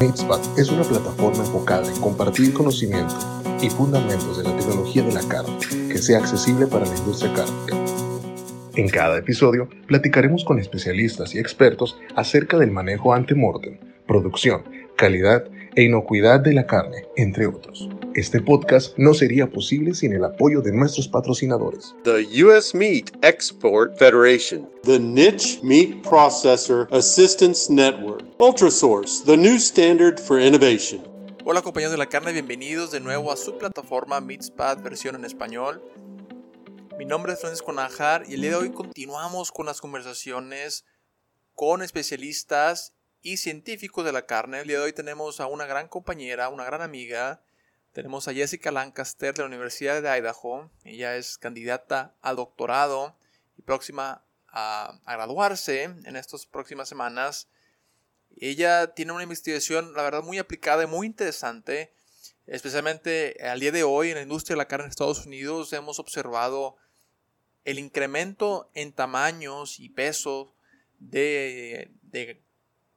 MateSpot es una plataforma enfocada en compartir conocimiento y fundamentos de la tecnología de la carne que sea accesible para la industria cárnica. En cada episodio platicaremos con especialistas y expertos acerca del manejo ante-mortem, producción, calidad e inocuidad de la carne, entre otros. Este podcast no sería posible sin el apoyo de nuestros patrocinadores. The U.S. Meat Export Federation, the Niche Meat Processor Assistance Network, Ultrasource, the new standard for innovation. Hola compañeros de la carne, bienvenidos de nuevo a su plataforma Meatspad versión en español. Mi nombre es Francisco Najar y el día de hoy continuamos con las conversaciones con especialistas y científicos de la carne. El día de hoy tenemos a una gran compañera, una gran amiga. Tenemos a Jessica Lancaster de la Universidad de Idaho. Ella es candidata a doctorado y próxima a, graduarse en estas próximas semanas. Ella tiene una investigación, la verdad, muy aplicada y muy interesante. Especialmente al día de hoy en la industria de la carne en Estados Unidos hemos observado el incremento en tamaños y peso de, de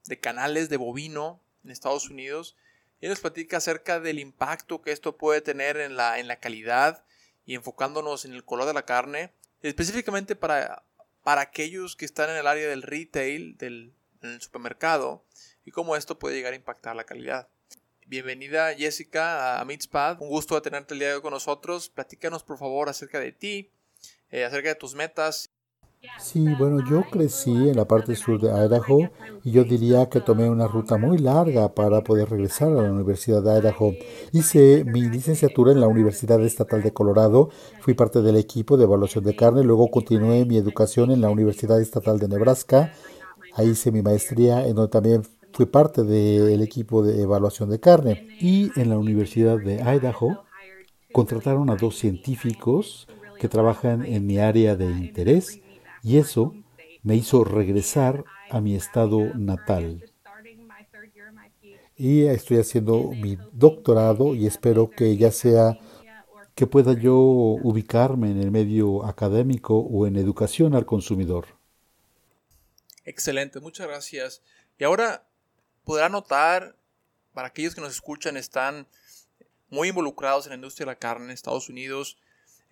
de canales de bovino en Estados Unidos. Y nos platica acerca del impacto que esto puede tener en la, en la calidad y enfocándonos en el color de la carne, específicamente para, para aquellos que están en el área del retail, del supermercado, y cómo esto puede llegar a impactar la calidad. Bienvenida Jessica a Meatspad, un gusto de tenerte el día de hoy con nosotros. Platícanos por favor acerca de ti, eh, acerca de tus metas Sí, bueno, yo crecí en la parte sur de Idaho y yo diría que tomé una ruta muy larga para poder regresar a la Universidad de Idaho. Hice mi licenciatura en la Universidad Estatal de Colorado, fui parte del equipo de evaluación de carne, luego continué mi educación en la Universidad Estatal de Nebraska, ahí hice mi maestría en donde también fui parte del equipo de evaluación de carne. Y en la Universidad de Idaho contrataron a dos científicos que trabajan en mi área de interés y eso me hizo regresar a mi estado natal. Y estoy haciendo mi doctorado y espero que ya sea que pueda yo ubicarme en el medio académico o en educación al consumidor. Excelente, muchas gracias. Y ahora podrá notar, para aquellos que nos escuchan, están muy involucrados en la industria de la carne en Estados Unidos,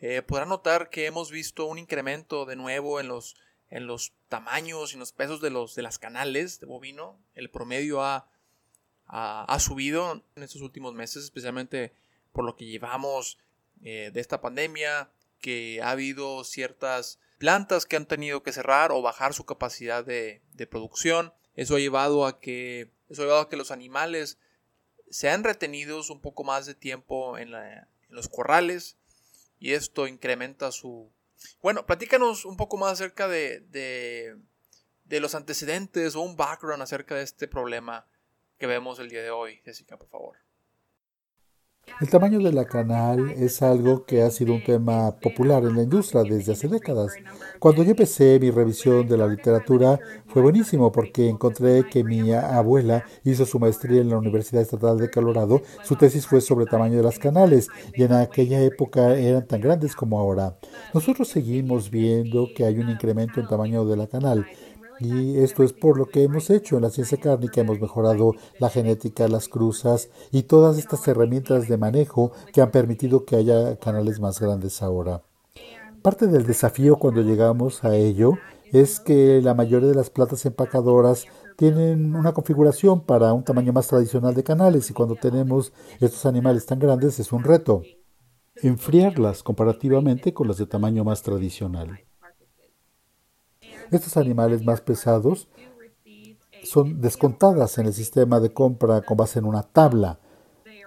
eh, podrán notar que hemos visto un incremento de nuevo en los, en los tamaños y los pesos de, los, de las canales de bovino. El promedio ha, ha, subido en estos últimos meses, especialmente por lo que llevamos eh, de esta pandemia, que ha habido ciertas plantas que han tenido que cerrar o bajar su capacidad de, producción. Eso ha llevado a que eso ha llevado a que los animales sean retenidos un poco más de tiempo en, en los corrales y esto incrementa su... Bueno, platícanos un poco más acerca de, de, de los antecedentes o un background acerca de este problema que vemos el día de hoy, Jessica, por favor. El tamaño de la canal es algo que ha sido un tema popular en la industria desde hace décadas. Cuando yo empecé mi revisión de la literatura fue buenísimo porque encontré que mi abuela hizo su maestría en la Universidad Estatal de Colorado. Su tesis fue sobre el tamaño de las canales y en aquella época eran tan grandes como ahora. Nosotros seguimos viendo que hay un incremento en tamaño de la canal. Y esto es por lo que hemos hecho en la ciencia cárnica, hemos mejorado la genética, las cruzas y todas estas herramientas de manejo que han permitido que haya canales más grandes ahora. Parte del desafío cuando llegamos a ello es que la mayoría de las plantas empacadoras tienen una configuración para un tamaño más tradicional de canales y cuando tenemos estos animales tan grandes es un reto enfriarlas comparativamente con las de tamaño más tradicional. Estos animales más pesados son descontadas en el sistema de compra con base en una tabla.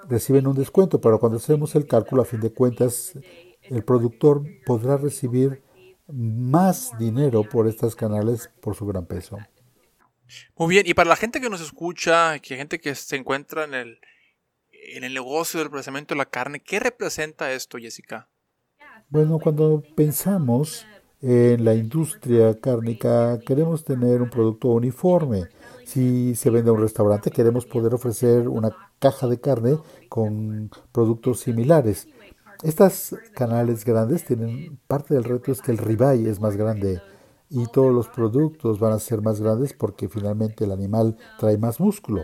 Reciben un descuento, pero cuando hacemos el cálculo, a fin de cuentas, el productor podrá recibir más dinero por estos canales por su gran peso. Muy bien, y para la gente que nos escucha, que gente que se encuentra en el, en el negocio del procesamiento de la carne, ¿qué representa esto, Jessica? Bueno, cuando pensamos en la industria cárnica queremos tener un producto uniforme. Si se vende a un restaurante, queremos poder ofrecer una caja de carne con productos similares. Estas canales grandes tienen parte del reto es que el ribeye es más grande y todos los productos van a ser más grandes porque finalmente el animal trae más músculo.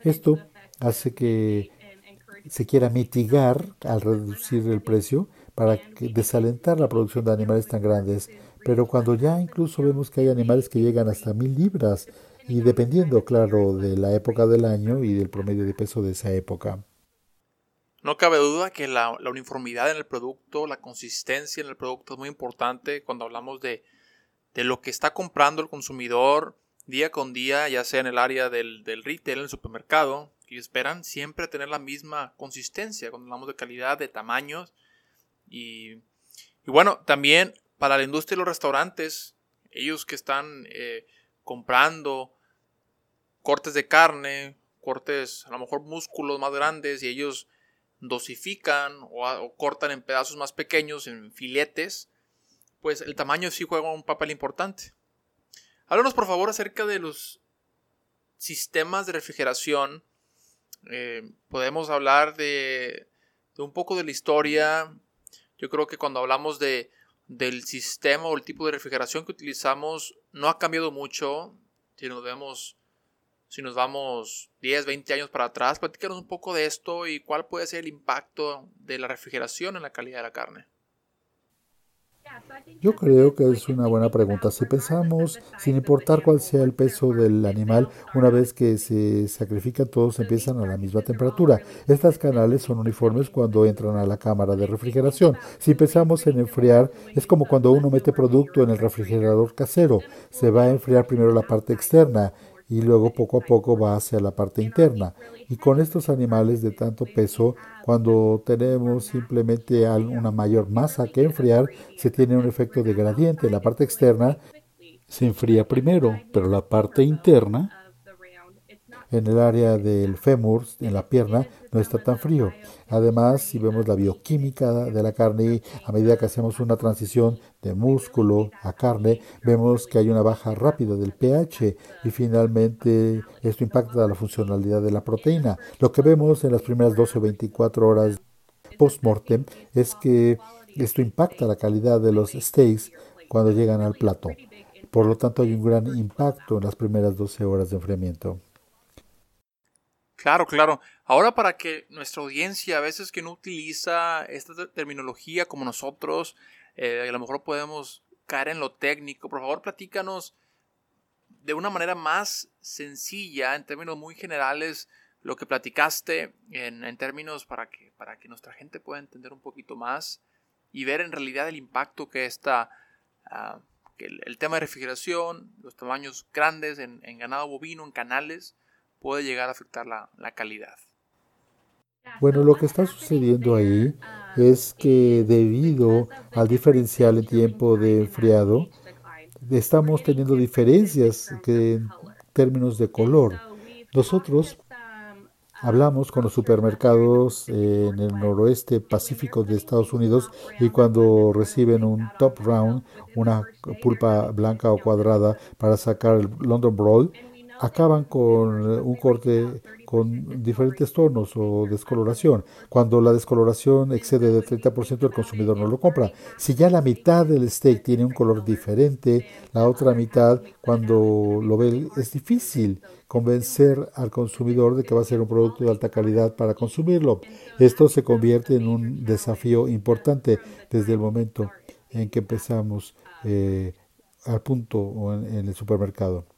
Esto hace que se quiera mitigar al reducir el precio para desalentar la producción de animales tan grandes. Pero cuando ya incluso vemos que hay animales que llegan hasta mil libras y dependiendo, claro, de la época del año y del promedio de peso de esa época. No cabe duda que la, uniformidad en el producto, la consistencia en el producto es muy importante cuando hablamos de, de, lo que está comprando el consumidor día con día, ya sea en el área del, del retail, en el supermercado, que esperan siempre tener la misma consistencia cuando hablamos de calidad, de tamaños. Y, bueno, también para la industria de los restaurantes, ellos que están eh, comprando cortes de carne, cortes, a lo mejor músculos más grandes y ellos dosifican o, cortan en pedazos más pequeños, en filetes, pues el tamaño sí juega un papel importante. Háblanos por favor acerca de los sistemas de refrigeración. Eh, podemos hablar de, de, un poco de la historia. Yo creo que cuando hablamos de, del sistema o el tipo de refrigeración que utilizamos no ha cambiado mucho. Si nos vemos, si nos vamos 10, 20 años para atrás, platícanos un poco de esto y cuál puede ser el impacto de la refrigeración en la calidad de la carne. Yo creo que es una buena pregunta. Si pensamos, sin importar cuál sea el peso del animal, una vez que se sacrifican todos empiezan a la misma temperatura. Estas canales son uniformes cuando entran a la cámara de refrigeración. Si pensamos en enfriar, es como cuando uno mete producto en el refrigerador casero. Se va a enfriar primero la parte externa y luego poco a poco va hacia la parte interna. Y con estos animales de tanto peso, cuando tenemos simplemente una mayor masa que enfriar, se tiene un efecto de gradiente. La parte externa se enfría primero, pero la parte interna en el área del fémur, en la pierna, no está tan frío. Además, si vemos la bioquímica de la carne, a medida que hacemos una transición de músculo a carne, vemos que hay una baja rápida del pH y finalmente esto impacta la funcionalidad de la proteína. Lo que vemos en las primeras 12 o 24 horas post-mortem es que esto impacta la calidad de los steaks cuando llegan al plato. Por lo tanto, hay un gran impacto en las primeras 12 horas de enfriamiento. Claro, claro. Ahora para que nuestra audiencia, a veces que no utiliza esta terminología como nosotros, eh, a lo mejor podemos caer en lo técnico, por favor platícanos de una manera más sencilla, en términos muy generales, lo que platicaste en, términos para que, para que nuestra gente pueda entender un poquito más y ver en realidad el impacto que está, ah, que el, tema de refrigeración, los tamaños grandes en ganado bovino, en canales, puede llegar a afectar la, calidad. Bueno, lo que está sucediendo ahí es que debido al diferencial en tiempo de enfriado, estamos teniendo diferencias en términos de color. Nosotros hablamos con los supermercados en el noroeste pacífico de Estados Unidos y cuando reciben un top round, una pulpa blanca o cuadrada para sacar el London Brawl, acaban con un corte con diferentes tonos o descoloración. Cuando la descoloración excede del 30%, el consumidor no lo compra. Si ya la mitad del steak tiene un color diferente, la otra mitad, cuando lo ve, es difícil convencer al consumidor de que va a ser un producto de alta calidad para consumirlo. Esto se convierte en un desafío importante desde el momento en que empezamos eh, al punto o en el supermercado.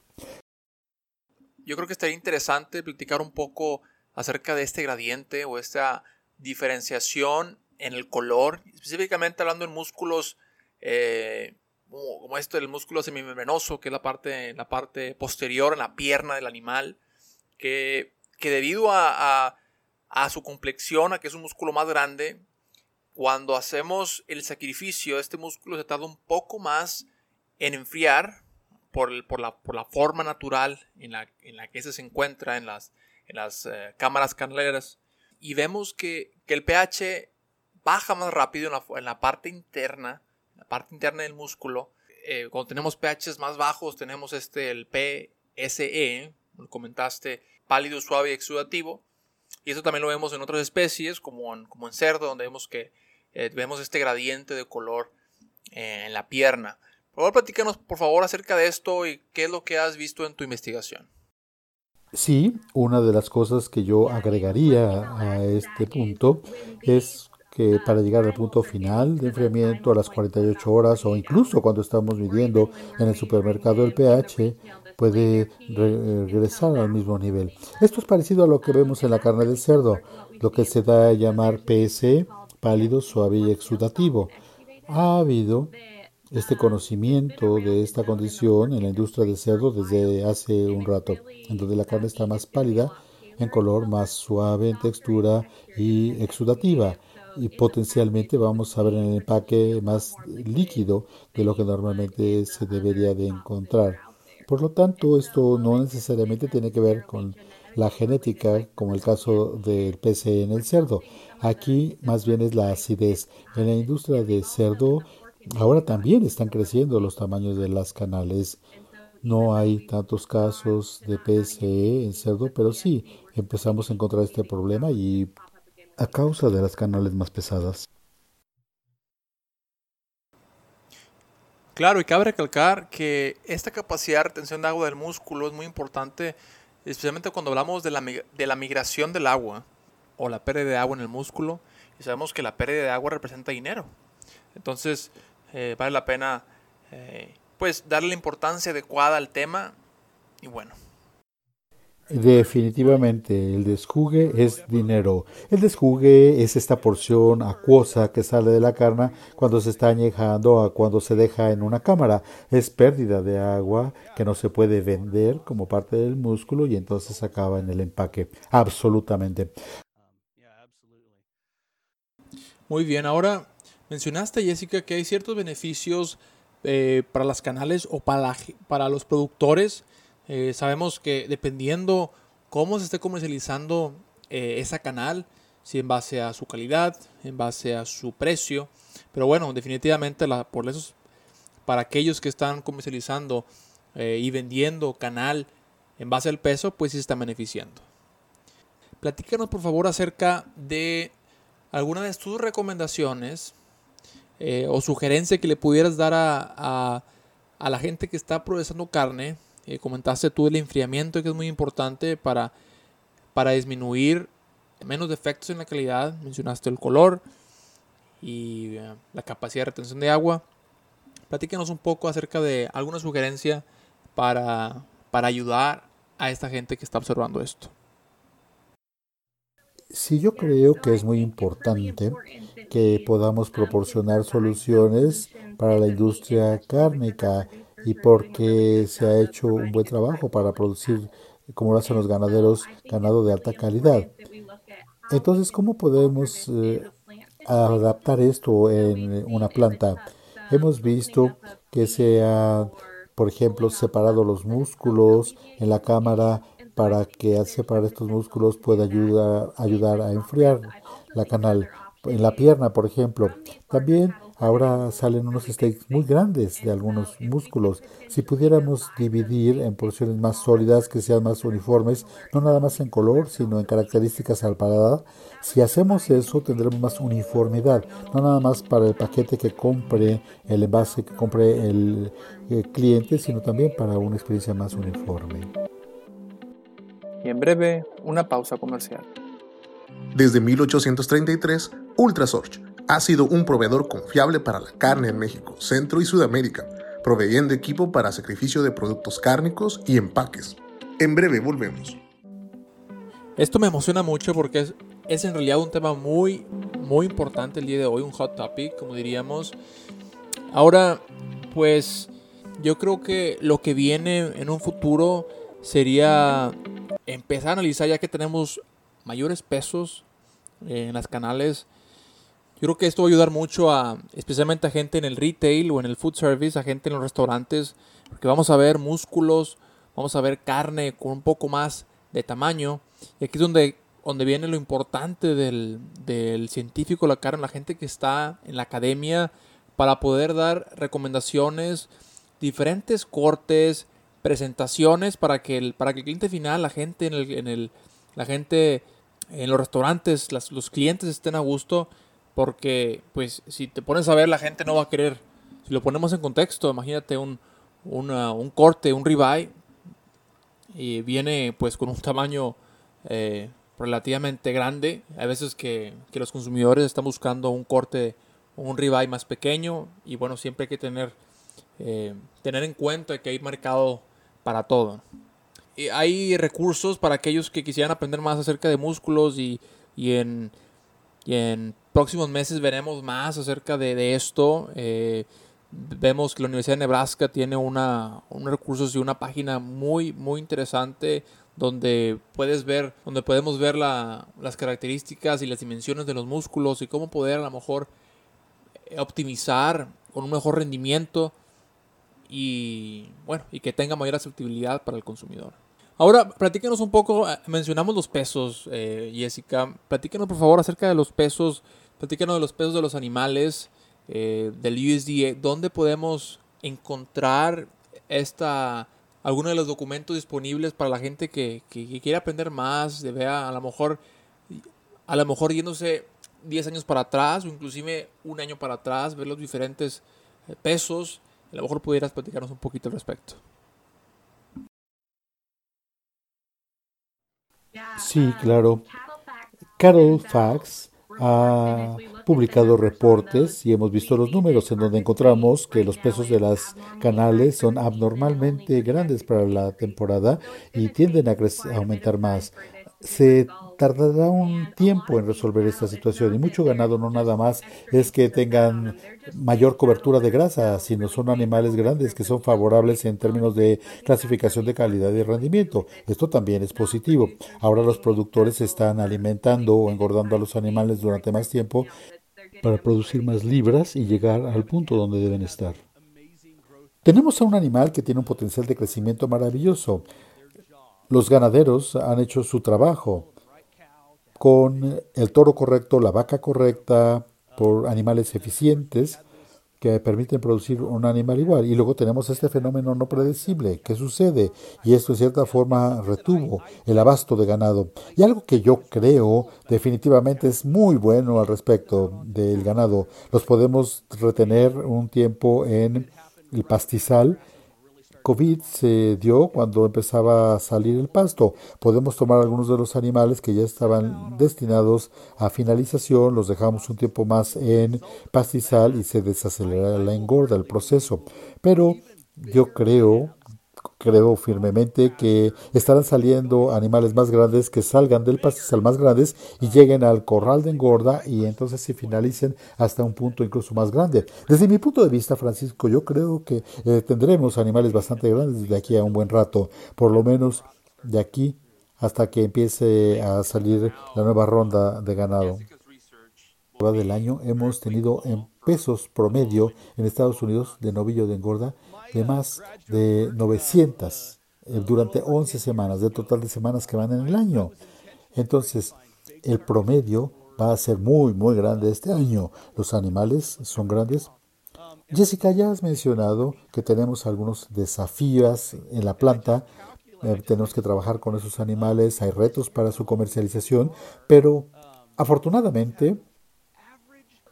Yo creo que estaría interesante platicar un poco acerca de este gradiente o esta diferenciación en el color, específicamente hablando en músculos eh, como esto del músculo semimembranoso, que es la parte, la parte posterior en la pierna del animal, que, que debido a, a, su complexión, a que es un músculo más grande, cuando hacemos el sacrificio, este músculo se tarda un poco más en enfriar, por, la, forma natural en la, en la que se encuentra en las, eh, cámaras canaleras. Y vemos que, el pH baja más rápido en la, parte interna, en la parte interna del músculo. Eh, cuando tenemos pHs más bajos, tenemos este, el PSE, lo comentaste, pálido, suave y exudativo. Y eso también lo vemos en otras especies, como en, como en cerdo, donde vemos que eh, vemos este gradiente de color en la pierna. Por favor, platícanos por favor acerca de esto y qué es lo que has visto en tu investigación. Sí, una de las cosas que yo agregaría a este punto es que para llegar al punto final de enfriamiento a las 48 horas o incluso cuando estamos midiendo en el supermercado el pH, puede regresar al mismo nivel. Esto es parecido a lo que vemos en la carne del cerdo, lo que se da a llamar PSE, pálido, suave y exudativo. Ha habido este conocimiento de esta condición en la industria del cerdo desde hace un rato, en donde la carne está más pálida en color, más suave en textura y exudativa. Y potencialmente vamos a ver en el empaque más líquido de lo que normalmente se debería de encontrar. Por lo tanto, esto no necesariamente tiene que ver con la genética, como el caso del PCE en el cerdo. Aquí más bien es la acidez. En la industria de cerdo ahora también están creciendo los tamaños de las canales. No hay tantos casos de PCE en cerdo, pero sí empezamos a encontrar este problema y a causa de las canales más pesadas. Claro, y cabe recalcar que esta capacidad de retención de agua del músculo es muy importante, especialmente cuando hablamos de la, de la migración del agua o la pérdida de agua en el músculo. Y sabemos que la pérdida de agua representa dinero. Entonces, eh, vale la pena eh, pues darle la importancia adecuada al tema. Y bueno, Definitivamente, el desjugue es dinero. El desjugue es esta porción acuosa que sale de la carne cuando se está añejando a cuando se deja en una cámara. Es pérdida de agua que no se puede vender como parte del músculo y entonces acaba en el empaque. Absolutamente. Muy bien, ahora mencionaste Jessica que hay ciertos beneficios eh, para las canales o para, los productores eh, sabemos que dependiendo cómo se esté comercializando eh, esa canal, si en base a su calidad, en base a su precio, pero bueno, definitivamente por eso, para aquellos que están comercializando eh, y vendiendo canal en base al peso, pues sí están beneficiando. Platícanos por favor acerca de alguna de tus recomendaciones o sugerencia que le pudieras dar a, a la gente que está procesando carne eh, comentaste tú el enfriamiento que es muy importante para, para disminuir menos defectos en la calidad. Mencionaste el color y eh, la capacidad de retención de agua. Platícanos un poco acerca de alguna sugerencia para, para ayudar a esta gente que está observando esto. Sí, yo creo que es muy importante que podamos proporcionar soluciones para la industria cárnica y porque se ha hecho un buen trabajo para producir, como lo hacen los ganaderos, ganado de alta calidad. Entonces, ¿cómo podemos eh, adaptar esto en una planta? Hemos visto que se han, por ejemplo, separado los músculos en la cámara para que al separar estos músculos pueda ayudar, ayudar a enfriar la canal. En la pierna, por ejemplo. También Ahora salen unos steaks muy grandes de algunos músculos. Si pudiéramos dividir en porciones más sólidas, que sean más uniformes, no nada más en color, sino en características al paladar, si hacemos eso tendremos más uniformidad, no nada más para el paquete que compre, el envase que compre el, el cliente, sino también para una experiencia más uniforme. Y en breve, una pausa comercial. Desde 1833, Ultrasorge ha sido un proveedor confiable para la carne en México, Centro y Sudamérica, proveyendo equipo para sacrificio de productos cárnicos y empaques. En breve volvemos. Esto me emociona mucho porque es, es en realidad un tema muy, muy importante el día de hoy, un hot topic, como diríamos. Ahora, pues yo creo que lo que viene en un futuro sería empezar a analizar ya que tenemos mayores pesos en las canales yo creo que esto va a ayudar mucho a, especialmente a gente en el retail o en el food service, a gente en los restaurantes, porque vamos a ver músculos, vamos a ver carne con un poco más de tamaño. Y aquí es donde, donde viene lo importante del, del científico, la carne, la gente que está en la academia, para poder dar recomendaciones, diferentes cortes, presentaciones para que el, para que el cliente final, la gente en el, en el la gente en los restaurantes, los clientes estén a gusto porque, pues, si te pones a ver, la gente no va a querer. Si lo ponemos en contexto, imagínate un, un corte, un ribeye. y viene pues con un tamaño eh, relativamente grande. Hay veces que, los consumidores están buscando un corte, un ribeye más pequeño y bueno, siempre hay que tener, eh, tener en cuenta que hay mercado para todo. Y hay recursos para aquellos que quisieran aprender más acerca de músculos y, en, en próximos meses veremos más acerca de, esto. Eh, vemos que la Universidad de Nebraska tiene una, un recursos y una página muy, muy interesante donde puedes ver, donde podemos ver las características y las dimensiones de los músculos y cómo poder a lo mejor optimizar con un mejor rendimiento y bueno, y que tenga mayor aceptabilidad para el consumidor. Ahora, platíquenos un poco, eh, mencionamos los pesos, eh, Jessica, platíquenos por favor acerca de los pesos, platíquenos de los pesos de los animales, eh, del USDA, ¿dónde podemos encontrar esta, algunos de los documentos disponibles para la gente que, que, quiere aprender más, de vea a lo mejor, a lo mejor yéndose 10 años para atrás o inclusive un año para atrás, ver los diferentes pesos, a lo mejor pudieras platicarnos un poquito al respecto. Sí, claro. Carol Fax ha publicado reportes y hemos visto los números en donde encontramos que los pesos de las canales son abnormalmente grandes para la temporada y tienden a, aumentar más. Se tardará un tiempo en resolver esta situación y mucho ganado no nada más es que tengan mayor cobertura de grasa, sino son animales grandes que son favorables en términos de clasificación de calidad y rendimiento. Esto también es positivo. Ahora los productores están alimentando o engordando a los animales durante más tiempo para producir más libras y llegar al punto donde deben estar. Tenemos a un animal que tiene un potencial de crecimiento maravilloso. Los ganaderos han hecho su trabajo con el toro correcto, la vaca correcta, por animales eficientes que permiten producir un animal igual. Y luego tenemos este fenómeno no predecible que sucede y esto en cierta forma retuvo el abasto de ganado. Y algo que yo creo definitivamente es muy bueno al respecto del ganado. Los podemos retener un tiempo en el pastizal COVID se dio cuando empezaba a salir el pasto. Podemos tomar algunos de los animales que ya estaban destinados a finalización, los dejamos un tiempo más en pastizal y se desacelera la engorda, el proceso. Pero yo creo creo firmemente que estarán saliendo animales más grandes que salgan del pastizal más grandes y lleguen al corral de engorda y entonces se finalicen hasta un punto incluso más grande. Desde mi punto de vista, Francisco, yo creo que eh, tendremos animales bastante grandes de aquí a un buen rato, por lo menos de aquí hasta que empiece a salir la nueva ronda de ganado. Del año hemos tenido en pesos promedio en Estados Unidos de novillo de engorda de más de 900 eh, durante 11 semanas, del total de semanas que van en el año. Entonces, el promedio va a ser muy, muy grande este año. Los animales son grandes. Jessica, ya has mencionado que tenemos algunos desafíos en la planta. Eh, tenemos que trabajar con esos animales, hay retos para su comercialización, pero afortunadamente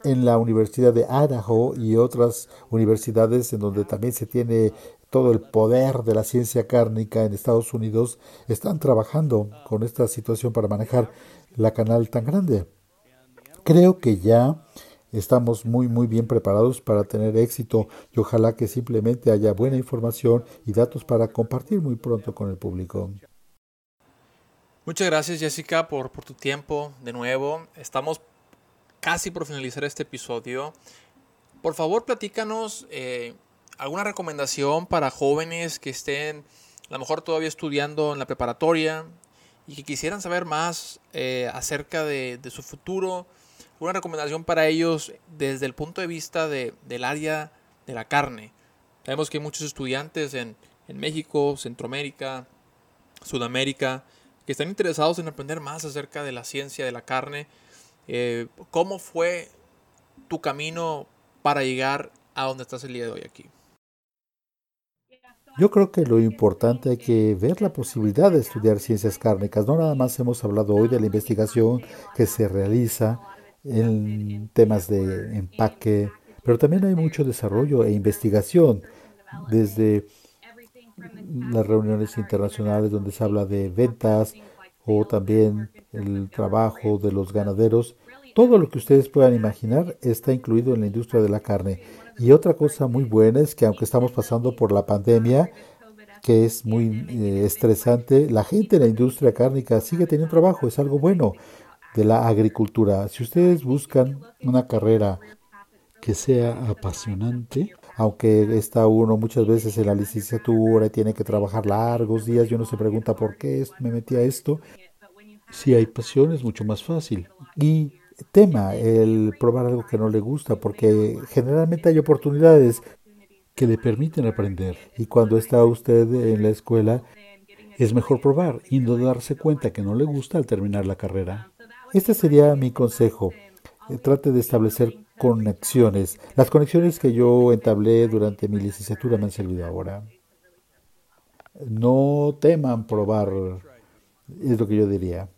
en la Universidad de Idaho y otras universidades en donde también se tiene todo el poder de la ciencia cárnica en Estados Unidos, están trabajando con esta situación para manejar la canal tan grande. Creo que ya estamos muy muy bien preparados para tener éxito y ojalá que simplemente haya buena información y datos para compartir muy pronto con el público. Muchas gracias Jessica por, por tu tiempo de nuevo. Estamos casi por finalizar este episodio, por favor platícanos eh, alguna recomendación para jóvenes que estén a lo mejor todavía estudiando en la preparatoria y que quisieran saber más eh, acerca de, su futuro. Una recomendación para ellos desde el punto de vista del área de la carne. Sabemos que hay muchos estudiantes en, en México, Centroamérica, Sudamérica, que están interesados en aprender más acerca de la ciencia de la carne eh, ¿Cómo fue tu camino para llegar a donde estás el día de hoy aquí? Yo creo que lo importante es que ver la posibilidad de estudiar ciencias cárnicas. No nada más hemos hablado hoy de la investigación que se realiza en temas de empaque, pero también hay mucho desarrollo e investigación desde las reuniones internacionales donde se habla de ventas o también el trabajo de los ganaderos. Todo lo que ustedes puedan imaginar está incluido en la industria de la carne. Y otra cosa muy buena es que aunque estamos pasando por la pandemia, que es muy eh, estresante, la gente en la industria cárnica sigue teniendo trabajo, es algo bueno de la agricultura. Si ustedes buscan una carrera que sea apasionante, aunque está uno muchas veces en la licenciatura y tiene que trabajar largos días y uno se pregunta por qué me metí a esto. Si hay pasión es mucho más fácil. Y tema el probar algo que no le gusta, porque generalmente hay oportunidades que le permiten aprender. Y cuando está usted en la escuela, es mejor probar y no darse cuenta que no le gusta al terminar la carrera. Este sería mi consejo. Eh, trate de establecer conexiones. Las conexiones que yo entablé durante mi licenciatura me han servido ahora. No teman probar, es lo que yo diría.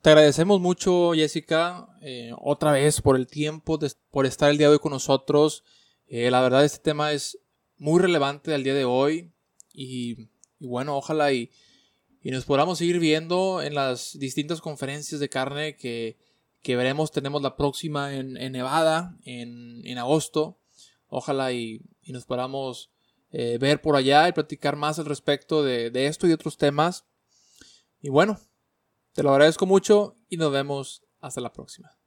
Te agradecemos mucho, Jessica, eh, otra vez por el tiempo, por estar el día de hoy con nosotros. Eh, la verdad, este tema es muy relevante al día de hoy y, bueno, ojalá y, y, nos podamos seguir viendo en las distintas conferencias de carne que, que veremos. Tenemos la próxima en, Nevada en, en, agosto. Ojalá y, y nos podamos eh, ver por allá y platicar más al respecto de, de esto y otros temas. Y bueno, te lo agradezco mucho y nos vemos hasta la próxima.